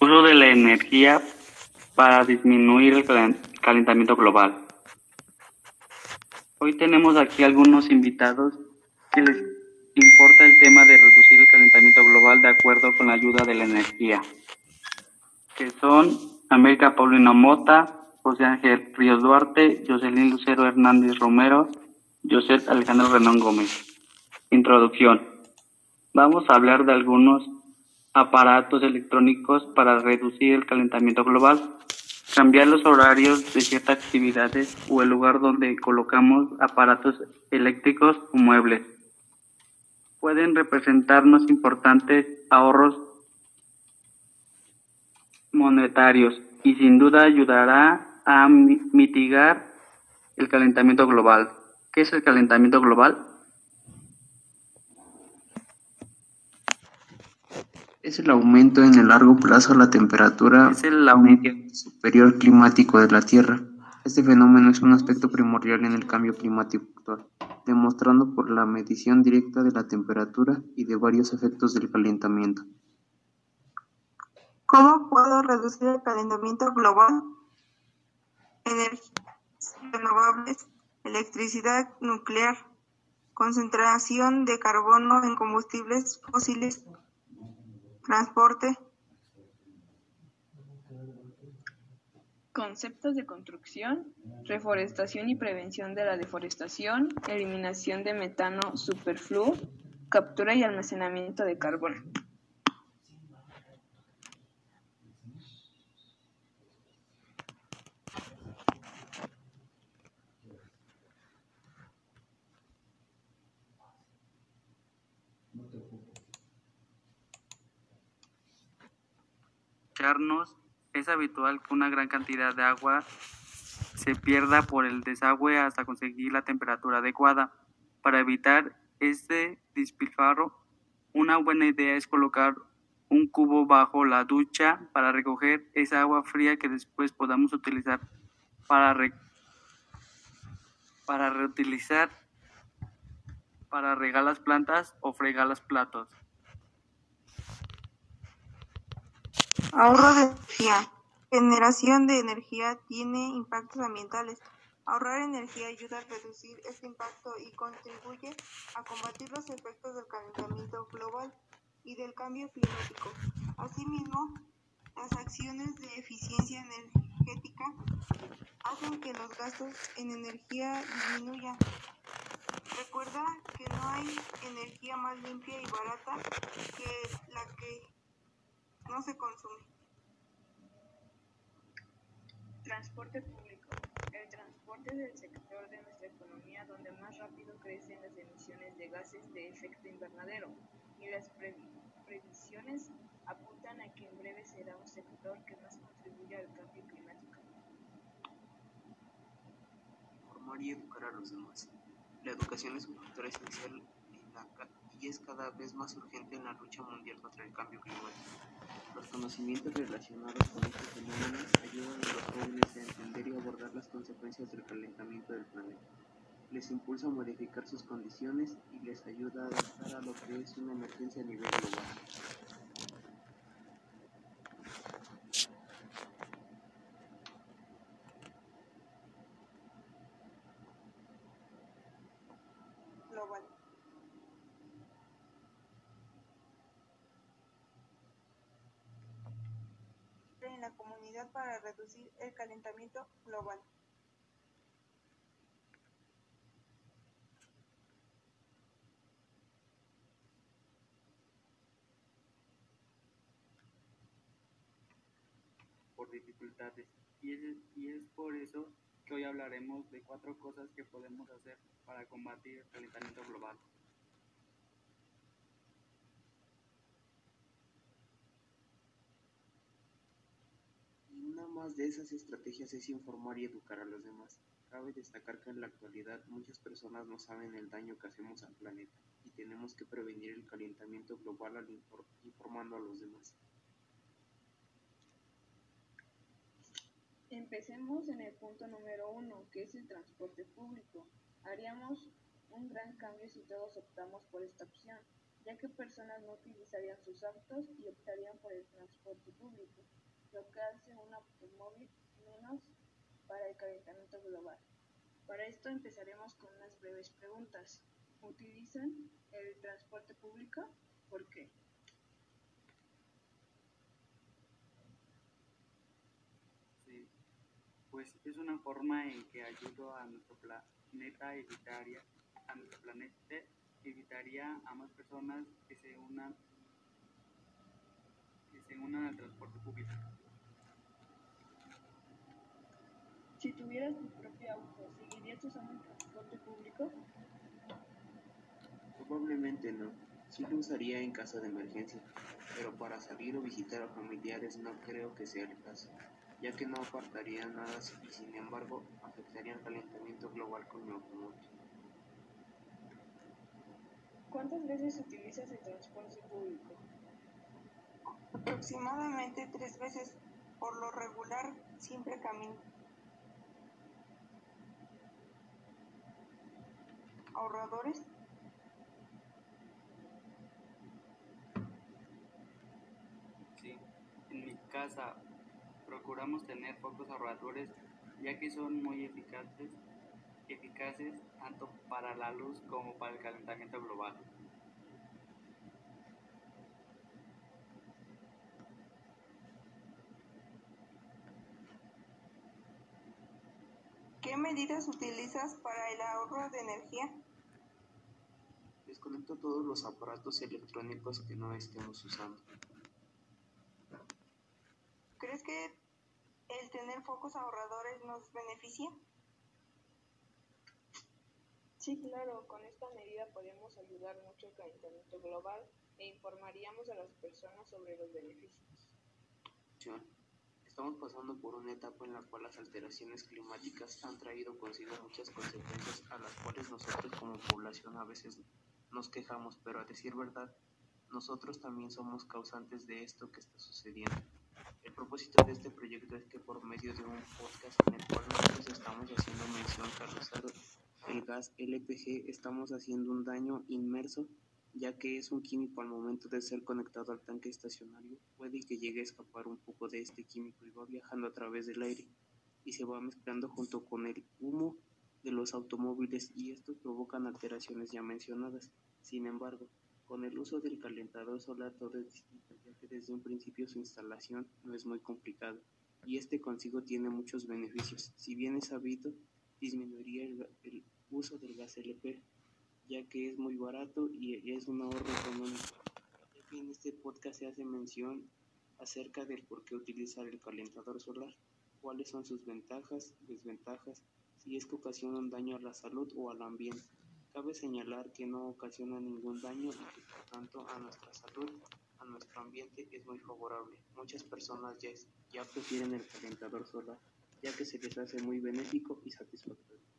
Uso de la energía para disminuir el calentamiento global. Hoy tenemos aquí algunos invitados que les importa el tema de reducir el calentamiento global de acuerdo con la ayuda de la energía, que son América Paulina Mota, José Ángel Ríos Duarte, Jocelyn Lucero Hernández Romero, José Alejandro Renón Gómez. Introducción. Vamos a hablar de algunos aparatos electrónicos para reducir el calentamiento global, cambiar los horarios de ciertas actividades o el lugar donde colocamos aparatos eléctricos o muebles. Pueden representarnos importantes ahorros monetarios y sin duda ayudará a mitigar el calentamiento global. ¿Qué es el calentamiento global? Es el aumento en el largo plazo de la temperatura es el aumento superior climático de la Tierra. Este fenómeno es un aspecto primordial en el cambio climático actual, demostrando por la medición directa de la temperatura y de varios efectos del calentamiento. ¿Cómo puedo reducir el calentamiento global? Energías renovables, electricidad nuclear, concentración de carbono en combustibles fósiles, transporte. Conceptos de construcción, reforestación y prevención de la deforestación, eliminación de metano superfluo, captura y almacenamiento de es habitual que una gran cantidad de agua se pierda por el desagüe hasta conseguir la temperatura adecuada. Para evitar este despilfarro, una buena idea es colocar un cubo bajo la ducha para recoger esa agua fría que después podamos utilizar para, para reutilizar para regar las plantas o fregar los platos. Ahorro de energía. Generación de energía tiene impactos ambientales. Ahorrar energía ayuda a reducir este impacto y contribuye a combatir los efectos del calentamiento global y del cambio climático. Asimismo, las acciones de eficiencia energética hacen que los gastos en energía disminuyan. Recuerda que no hay energía más limpia y barata que la que no se consume. Transporte público. El transporte es el sector de nuestra economía donde más rápido crecen las emisiones de gases de efecto invernadero y las previsiones apuntan a que en breve será un sector que más contribuye al cambio climático. Formar y educar a los demás. La educación es un factor esencial y es cada vez más urgente en la lucha mundial contra el cambio climático. Los conocimientos relacionados con estos fenómenos ayudan a los jóvenes a entender y abordar las consecuencias del calentamiento del planeta. Les impulsa a modificar sus condiciones y les ayuda a adaptar a lo que es una emergencia a nivel global. en comunidad para reducir el calentamiento global. por dificultades y es, y es por eso que hoy hablaremos de cuatro cosas que podemos hacer para combatir el calentamiento global. De esas estrategias es informar y educar a los demás. Cabe destacar que en la actualidad muchas personas no saben el daño que hacemos al planeta y tenemos que prevenir el calentamiento global al informando a los demás. Empecemos en el punto número uno, que es el transporte público. Haríamos un gran cambio si todos optamos por esta opción. ya que personas no utilizarían sus autos y optarían por el transporte público, que hace un automóvil menos para el calentamiento global. Para esto empezaremos con unas breves preguntas. ¿Utilizan el transporte público? ¿Por qué? Sí, pues es una forma en que ayudo a nuestro planeta evitaría a nuestro planeta evitaría a más personas que se unan se unan al transporte público. Si tuvieras tu propio auto, ¿seguirías usando el transporte público? Probablemente no. Sí lo usaría en caso de emergencia, pero para salir o visitar a familiares no creo que sea el caso, ya que no apartaría nada y sin embargo afectaría el calentamiento global con mi automóvil. ¿Cuántas veces utilizas el transporte público? Aproximadamente tres veces. Por lo regular, siempre camino. ¿Ahorradores? Sí, en mi casa procuramos tener focos ahorradores ya que son muy eficaces, eficaces tanto para la luz como para el calentamiento global. Medidas utilizas para el ahorro de energía? Desconecto todos los aparatos electrónicos que no estemos usando. ¿Crees que el tener focos ahorradores nos beneficia? Sí, claro, con esta medida podemos ayudar mucho al calentamiento global e informaríamos a las personas sobre los beneficios. John, Estamos pasando por una etapa en la cual las alteraciones climáticas han traído consigo muchas consecuencias a las cuales nosotros como población a veces nos quejamos, pero a decir verdad, nosotros también somos causantes de esto que está sucediendo. El propósito de este proyecto es que por medio de un podcast en el cual nosotros estamos haciendo mención al usar el gas LPG estamos haciendo un daño inmerso ya que es un químico al momento de ser conectado al tanque estacionario, puede que llegue a escapar un poco de este químico y va viajando a través del aire y se va mezclando junto con el humo de los automóviles y estos provocan alteraciones ya mencionadas. Sin embargo, con el uso del calentador solar todo es distinto, ya que desde un principio su instalación no es muy complicada y este consigo tiene muchos beneficios. Si bien es sabido, disminuiría el, el uso del gas LP, ya que es muy barato y es un ahorro económico. En este podcast se hace mención acerca del por qué utilizar el calentador solar, cuáles son sus ventajas, desventajas, si es que ocasiona un daño a la salud o al ambiente. Cabe señalar que no ocasiona ningún daño y que por tanto a nuestra salud, a nuestro ambiente es muy favorable. Muchas personas ya, ya prefieren el calentador solar, ya que se les hace muy benéfico y satisfactorio.